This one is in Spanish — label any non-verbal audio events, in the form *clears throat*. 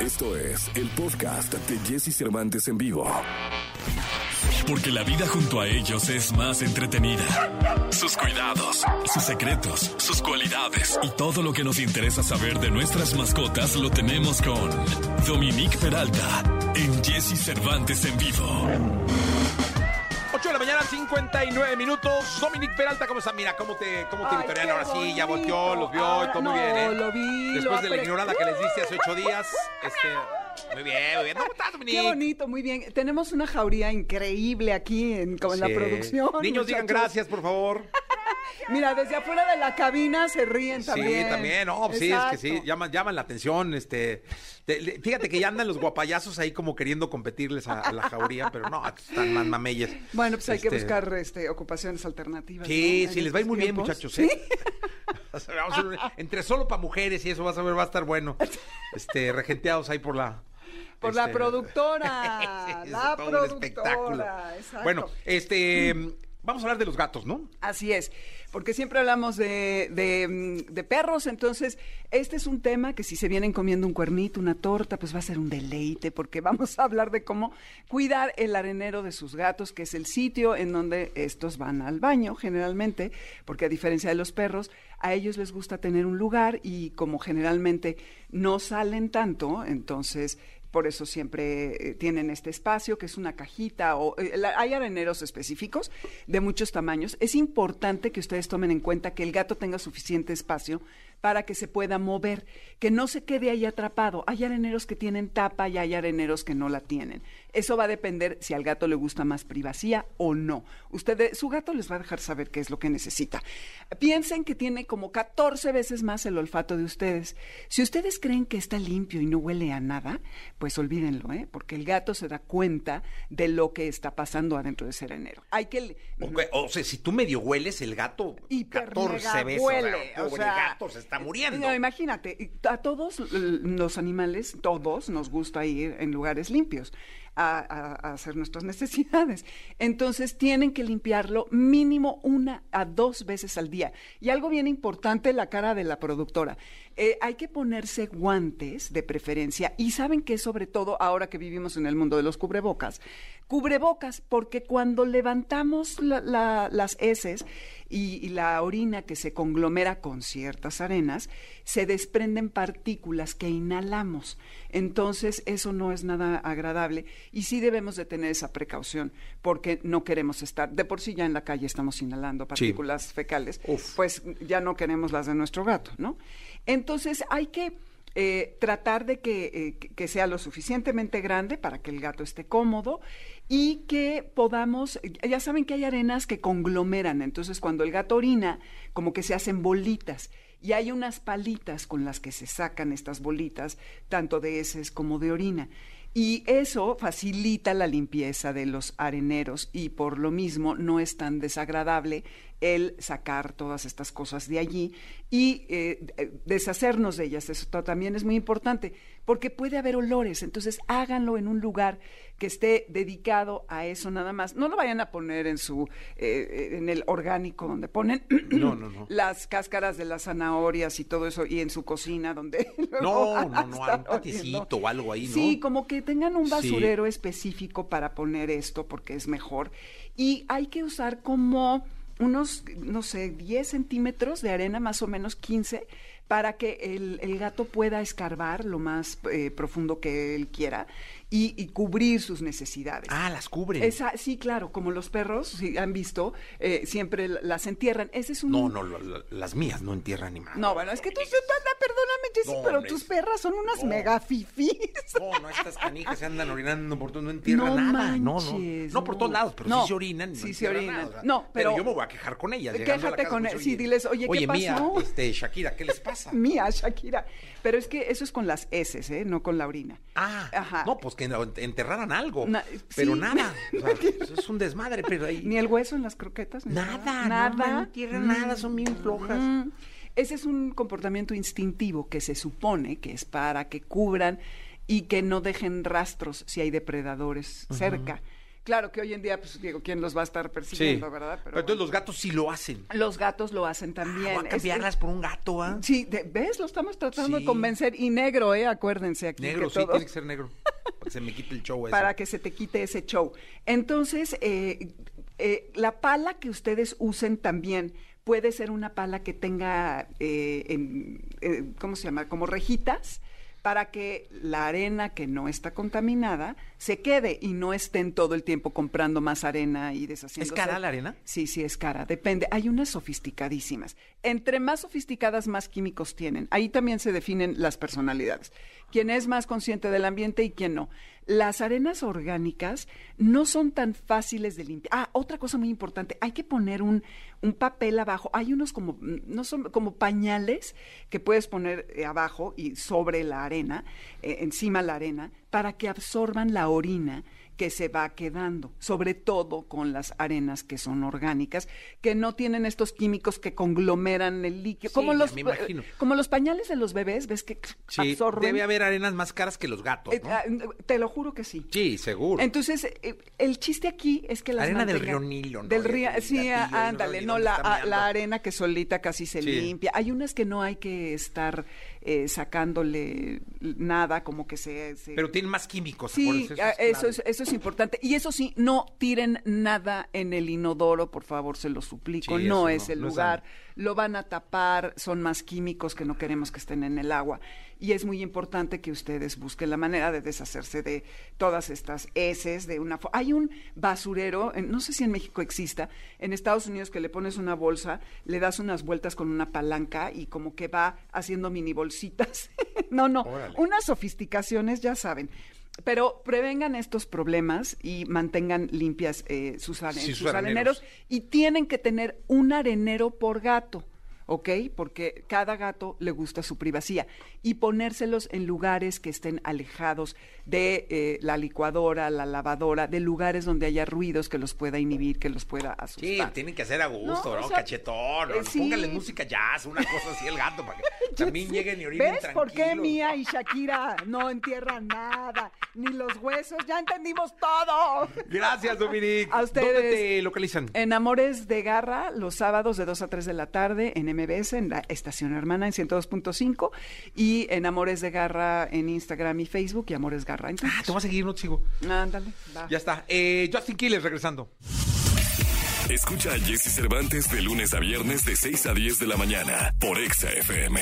Esto es el podcast de Jesse Cervantes en vivo. Porque la vida junto a ellos es más entretenida. Sus cuidados, sus secretos, sus cualidades y todo lo que nos interesa saber de nuestras mascotas lo tenemos con Dominique Peralta en Jesse Cervantes en vivo. 59 minutos. Dominique Peralta, ¿cómo está? Mira, ¿cómo te, cómo te Ay, victorian ahora sí? Ya volteó, los vio y Ahora- todo muy no, bien, ¿eh? lo vi, Después lo de la ignorada que les diste hace ocho días, este... Muy bien, muy bien. ¿Cómo estás, Dominique? Qué bonito, muy bien. Tenemos una jauría increíble aquí en, como en Sí. la producción. Niños, digan gracias, por favor. *laughs* Mira, desde afuera de la cabina se ríen también. Sí, también, no, pues sí, es que sí, llaman, llaman la atención, este, te- fíjate que ya andan los guapayazos ahí como queriendo competirles a, a la jauría, pero no, están más mameyes. Bueno, pues hay que Este, buscar este, ocupaciones alternativas. Sí, ¿no? sí, les va a ir muy bien, muchachos, Sí. *laughs* ¿eh? Vamos a hacer un- entre solo para mujeres y eso vas a ver, va a estar bueno. Este, regenteados ahí por la... Por la este, productora, *laughs* sí, la todo un productora, espectáculo. exacto. Bueno, este, vamos a hablar de los gatos, ¿no? Así es, porque siempre hablamos de, de, mm, de perros, entonces este es un tema que si se vienen comiendo un cuernito, una torta, pues va a ser un deleite, porque *laughs* vamos a hablar de cómo cuidar el arenero de sus gatos, que es el sitio en donde estos van al baño generalmente, porque a diferencia de los perros, a ellos les gusta tener un lugar y como generalmente no salen tanto, entonces por eso siempre eh, tienen este espacio, que es una cajita, o eh, la- hay areneros específicos de muchos tamaños. Es importante que ustedes tomen en cuenta que el gato tenga suficiente espacio para que se pueda mover, que no se quede ahí atrapado. Hay areneros que tienen tapa y hay areneros que no la tienen. Eso va a depender si al gato le gusta más privacidad o no. Ustedes, su gato les va a dejar saber qué es lo que necesita. Piensen que tiene como 14 veces más el olfato de ustedes. Si ustedes creen que está limpio y no huele a nada, pues olvídenlo, ¿eh? porque el gato se da cuenta de lo que está pasando adentro de ese arenero. Hay que... O sea, si tú medio hueles, el gato Hiper 14 mega veces, huele, o sea, o sea, gato se está muriendo. No, imagínate, a todos los animales, todos nos gusta ir en lugares limpios a, hacer nuestras necesidades. Entonces tienen que limpiarlo mínimo una a dos veces al día. Y algo bien importante, la cara de la productora. Eh, hay que ponerse guantes de preferencia y saben que sobre todo ahora que vivimos en el mundo de los cubrebocas, cubrebocas porque cuando levantamos la- la- las heces y, y la orina que se conglomera con ciertas arenas, se desprenden partículas que inhalamos. Entonces, eso no es nada agradable y sí debemos de tener esa precaución porque no queremos estar, de por sí ya en la calle estamos inhalando partículas fecales, Uf. pues ya no queremos las de nuestro gato, ¿no? Entonces, hay que eh, tratar de que, eh, que- que sea lo suficientemente grande para que el gato esté cómodo y que podamos, ya saben que hay arenas que conglomeran, entonces cuando el gato orina, como que se hacen bolitas. Y hay unas palitas con las que se sacan estas bolitas, tanto de heces como de orina. Y eso facilita la limpieza de los areneros y por lo mismo no es tan desagradable el sacar todas estas cosas de allí y eh, eh, deshacernos de ellas. Eso ta- también es muy importante porque puede haber olores. Entonces háganlo en un lugar que esté dedicado a eso nada más. No lo vayan a poner en su eh, en el orgánico donde ponen No, no, no. *clears throat* las cáscaras de las zanahorias y todo eso y en su cocina donde *laughs* No, no, no, estar un patiecito oliendo. o algo ahí, ¿no? Sí, como que tengan un Sí. basurero específico para poner esto porque es mejor. Y hay que usar como unos, no sé, 10 centímetros de arena, más o menos 15, para que el, el gato pueda escarbar lo más eh, profundo que él quiera y, y cubrir sus necesidades. Ah, las cubren. Esa, sí, claro, como los perros, si han visto, eh, siempre las entierran. Ese es un... No, no, lo- lo- las mías no entierran ni más. No, bueno, es que tú, perdóname, Jessy, No, pero tus perras son unas No. mega fifís. No, no, estas canijas se andan orinando por todo, no entierran nada. no, no. No por todos lados, pero sí se orinan. sí se orinan. nada. No, pero- yo me voy a quejar con ellas. llegando a la Quéjate casa, con pues, él. Sí, diles, oye, ¿qué Oye, mía, pasó? este, Shakira, ¿qué les pasa? *laughs* Mía, Shakira. Pero es que eso es con las heces, ¿eh? No con la orina. Ah, Ajá. no, pues que enterraran algo. Na- pero sí. nada. *laughs* O sea, es un desmadre, pero ahí. Ni el hueso en las croquetas. ni Nada, Nada. no, no entierran nada, son bien flojas. Mm. Ese es un comportamiento instintivo que se supone que es para que cubran y que no dejen rastros si hay depredadores cerca. Claro que hoy en día, pues digo, ¿quién los va a estar persiguiendo, verdad? Pero, entonces bueno. los gatos sí lo hacen. Los gatos lo hacen también. Voy a cambiarlas por un gato, ¿ah? Sí, de- ¿ves? Lo estamos tratando Sí. de convencer. Y negro, ¿eh? Acuérdense aquí. Negro, que sí, tiene que ser negro. Para que se me quite el show ese. para que se te quite ese show. Entonces, eh, eh, la pala que ustedes usen también puede ser una pala que tenga, eh, en- eh, ¿cómo se llama? Como rejitas para que la arena que no está contaminada se quede y no estén todo el tiempo comprando más arena y deshaciendo. ¿Es cara la arena? Sí, sí, es cara. Depende. Hay unas sofisticadísimas. Entre más sofisticadas, más químicos tienen. Ahí también se definen las personalidades. Quién es más consciente del ambiente y quién no. Las arenas orgánicas no son tan fáciles de limpiar. Ah, otra cosa muy importante, hay que poner un, un papel abajo. Hay unos como, mm, no son como pañales que puedes poner eh, abajo y sobre la arena, eh, encima la arena, para que absorban la orina que se va quedando, sobre todo con las arenas que son orgánicas, que no tienen estos químicos que conglomeran el líquido, Sí, como los me imagino. como los pañales de los bebés, ves que Sí, *laughs* absorben. debe haber arenas más caras que los gatos, Eh, ¿no? ah, te lo juro que sí. Sí, seguro. Entonces, eh, el chiste aquí es que las Arena del río Nilo, ¿no? Del río, sí, gatillo, ah, ándale, no, la, ah, la arena que solita casi se Sí. limpia. Hay unas que no hay que estar eh, sacándole nada, como que se... se- Pero tienen más químicos. Sí, ah, eso, es, eso es importante. Y eso sí, no tiren nada en el inodoro, por favor, se lo suplico. Sí, no es no, el no lugar. lo van a tapar, son más químicos que no queremos que estén en el agua. Y es muy importante que ustedes busquen la manera de deshacerse de todas estas heces de una Hay un basurero, en- no sé si en México exista, en Estados Unidos que le pones una bolsa, le das unas vueltas con una palanca y como que va haciendo mini bolsitas. *laughs* no, no, Órale. unas sofisticaciones, ya saben. Pero prevengan estos problemas y mantengan limpias eh, sus, Sí, sus areneros. Y tienen que tener un arenero por gato, ¿ok? Porque cada gato le gusta su privacidad. Y ponérselos en lugares que estén alejados de eh, la licuadora, la lavadora, de lugares donde haya ruidos que los pueda inhibir, que los pueda Sí, asustar. tienen que hacer a gusto, No, ¿no? o sea, Cachetón, eh, sí. Póngale música jazz, una cosa así el gato, para que *laughs* también sé. lleguen y orinen ¿Ves por qué. Mía y Shakira no entierran nada? Ni los huesos, ya entendimos todo. Gracias, Dominic. A ustedes. ¿Dónde te localizan? En Amores de Garra, los sábados de 2 a 3 de la tarde en MBS, en la estación hermana en 102.5 y en Amores de Garra en Instagram y Facebook y Amores Garra. Entonces, Ah, te voy a seguir, no te sigo. ándale, va. Ya está. Eh, Justin Quiles regresando. Escucha a Jesse Cervantes de lunes a viernes de 6 a 10 de la mañana por Exa FM.